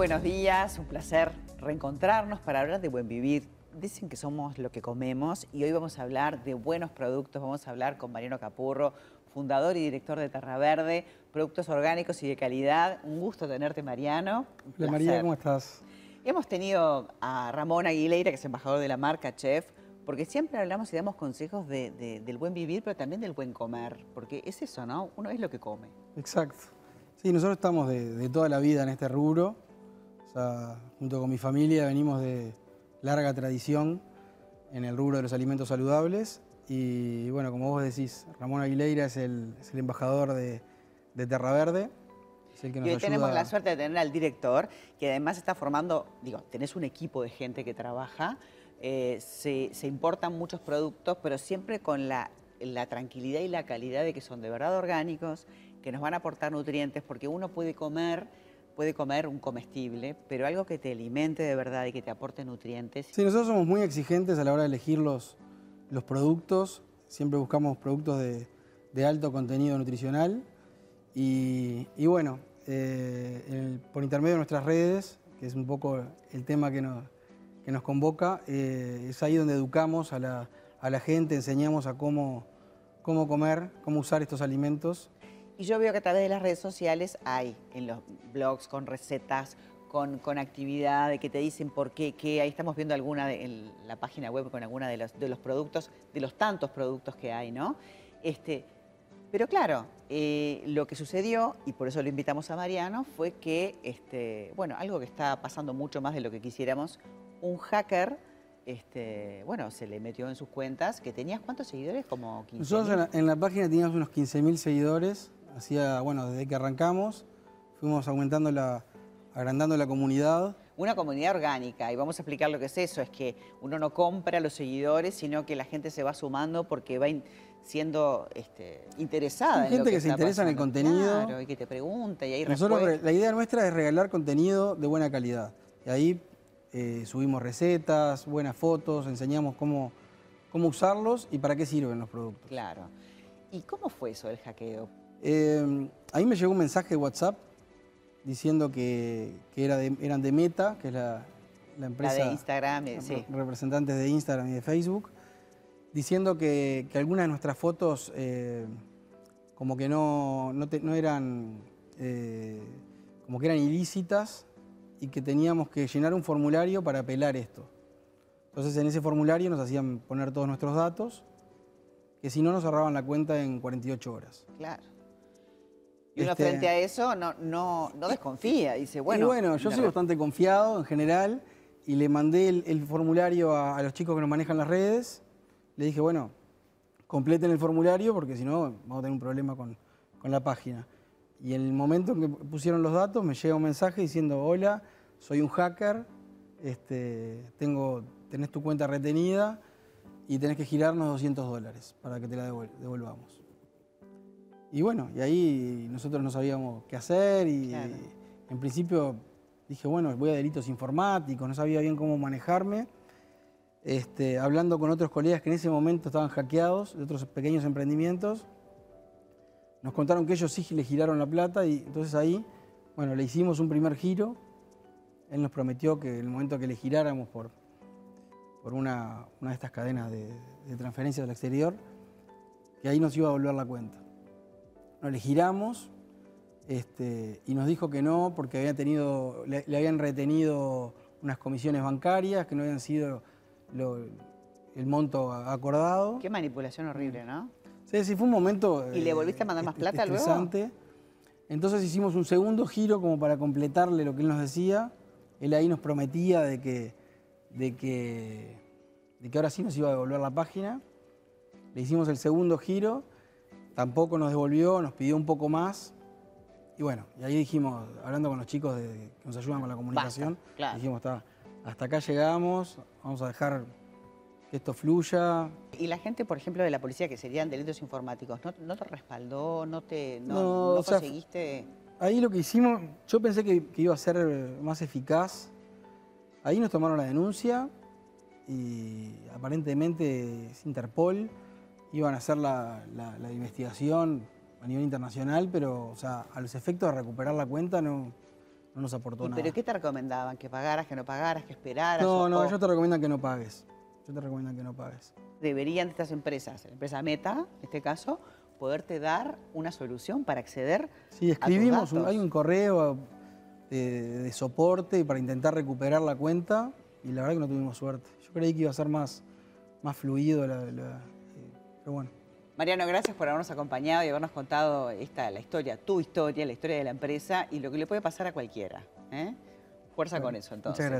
buenos días. Un placer reencontrarnos para hablar de buen vivir. Dicen que somos lo que comemos y hoy vamos a hablar de buenos productos. Vamos a hablar con Mariano Capurro, fundador y director de Terra Verde, productos orgánicos y de calidad. Un gusto tenerte, Mariano. Hola María, ¿cómo estás? Hemos tenido a Ramón Aguilera, que es embajador de la marca Chef, porque siempre hablamos y damos consejos de- de- del buen vivir, pero también del buen comer, porque es eso, ¿no? Uno es lo que come. Exacto. Sí, nosotros estamos de, de toda la vida en este rubro. O sea, junto con mi familia venimos de larga tradición en el rubro de los alimentos saludables. Y bueno, como vos decís, Ramón Aguilera es el, es el embajador de, de Terra Verde. Es el que Y hoy ayuda. tenemos la suerte de tener al director, que además está formando, digo, tenés un equipo de gente que trabaja, eh, se, se importan muchos productos, pero siempre con la, la tranquilidad y la calidad de que son de verdad orgánicos, que nos van a aportar nutrientes, porque uno puede comer, puede comer un comestible, pero algo que te alimente de verdad y que te aporte nutrientes. Sí, nosotros somos muy exigentes a la hora de elegir los, los productos. Siempre buscamos productos de, de alto contenido nutricional. Y, y bueno, eh, por intermedio de nuestras redes, que es un poco el tema que nos, que nos convoca, eh, es ahí donde educamos a la, a la gente, enseñamos a cómo, cómo comer, cómo usar estos alimentos. Y yo veo que a través de las redes sociales hay en los blogs con recetas, con, con actividades que te dicen por qué, qué. Ahí estamos viendo alguna de, en la página web con alguna de los, de los productos, de los tantos productos que hay, ¿no? Este, pero claro, eh, lo que sucedió, y por eso lo invitamos a Mariano, fue que, este, bueno, algo que está pasando mucho más de lo que quisiéramos, un hacker, este, bueno, se le metió en sus cuentas, que tenías cuántos seguidores, como 15 Nosotros en la, en la página teníamos unos 15.000 seguidores, hacía, bueno, desde que arrancamos, fuimos aumentando la, agrandando la comunidad. Una comunidad orgánica, y vamos a explicar lo que es eso, es que uno no compra los seguidores, sino que la gente se va sumando porque va siendo este, interesada. Hay en lo gente que se interesa en el contenido. Claro, y que te pregunta y hay Nosotros, la idea nuestra es regalar contenido de buena calidad. Y ahí eh, subimos recetas, buenas fotos, enseñamos cómo, cómo usarlos y para qué sirven los productos. Claro. ¿Y cómo fue eso del hackeo? Eh, a mí me llegó un mensaje de WhatsApp diciendo que, que era de- eran de Meta, que es la, la empresa... La de Instagram, eh, re- sí. representantes de Instagram y de Facebook, diciendo que, que algunas de nuestras fotos eh, como que no, no, te- no eran, eh, como que eran ilícitas y que teníamos que llenar un formulario para apelar esto. Entonces en ese formulario nos hacían poner todos nuestros datos, que si no nos cerraban la cuenta en 48 horas. Claro. Y uno Este- frente a eso no, no, no desconfía, dice, bueno... y bueno, yo soy bastante confiado en general y le mandé el, el formulario a, a los chicos que nos manejan las redes. Le dije, bueno, completen el formulario porque si no vamos a tener un problema con, con la página. Y en el momento en que pusieron los datos me llega un mensaje diciendo, hola, soy un hacker, este, tengo, tenés tu cuenta retenida y tenés que girarnos 200 dólares para que te la devuel- devolvamos. Y bueno, y ahí nosotros no sabíamos qué hacer y Claro. en principio dije, bueno, voy a delitos informáticos, no sabía bien cómo manejarme. Este, hablando con otros colegas que en ese momento estaban hackeados de otros pequeños emprendimientos, nos contaron que ellos sí le giraron la plata y entonces ahí, bueno, le hicimos un primer giro. Él nos prometió que en el momento que le giráramos por, por una, una de estas cadenas de, de transferencias al exterior, que ahí nos iba a volver la cuenta. Nos le giramos este, y nos dijo que no porque había tenido, le, le habían retenido unas comisiones bancarias que no habían sido lo- el monto acordado. Qué manipulación horrible, ¿no? Sí, sí, fue un momento. ¿Y le eh, volviste a mandar más est- plata luego? estresante. Entonces hicimos un segundo giro como para completarle lo que él nos decía. Él ahí nos prometía de que, de que, de que ahora sí nos iba a devolver la página. Le hicimos el segundo giro, tampoco nos devolvió, nos pidió un poco más. Y bueno, y ahí dijimos, hablando con los chicos de- que nos ayudan con la comunicación, claro. dijimos, "Está, hasta acá llegamos, vamos a dejar que esto fluya, Y la gente, por ejemplo, de la policía, que serían delitos informáticos, ¿no, no te respaldó? ¿No te no, No, no o sea, conseguiste...? Ahí lo que hicimos, yo pensé que, que iba a ser más eficaz. Ahí nos tomaron la denuncia y aparentemente es Interpol. Iban a hacer la, la- la investigación a nivel internacional, pero o sea, a los efectos de recuperar la cuenta no, no nos aportó ¿Y nada. ¿Pero qué te recomendaban? ¿Que pagaras, que no pagaras, que esperaras? no, o- no, ellos te recomiendan que no pagues. Yo te recomiendan que no pagues. Deberían estas empresas, la empresa Meta, en este caso, poderte dar una solución para acceder Sí, a tus escribimos, un- datos. hay un correo de, de soporte para intentar recuperar la cuenta y la verdad que no tuvimos suerte. Yo creí que iba a ser más, más fluido, la, la- pero bueno. Mariano, gracias por habernos acompañado y habernos contado esta, la historia, tu historia, la historia de la empresa y lo que le puede pasar a cualquiera. ¿eh? Fuerza con eso, entonces. Muchas gracias.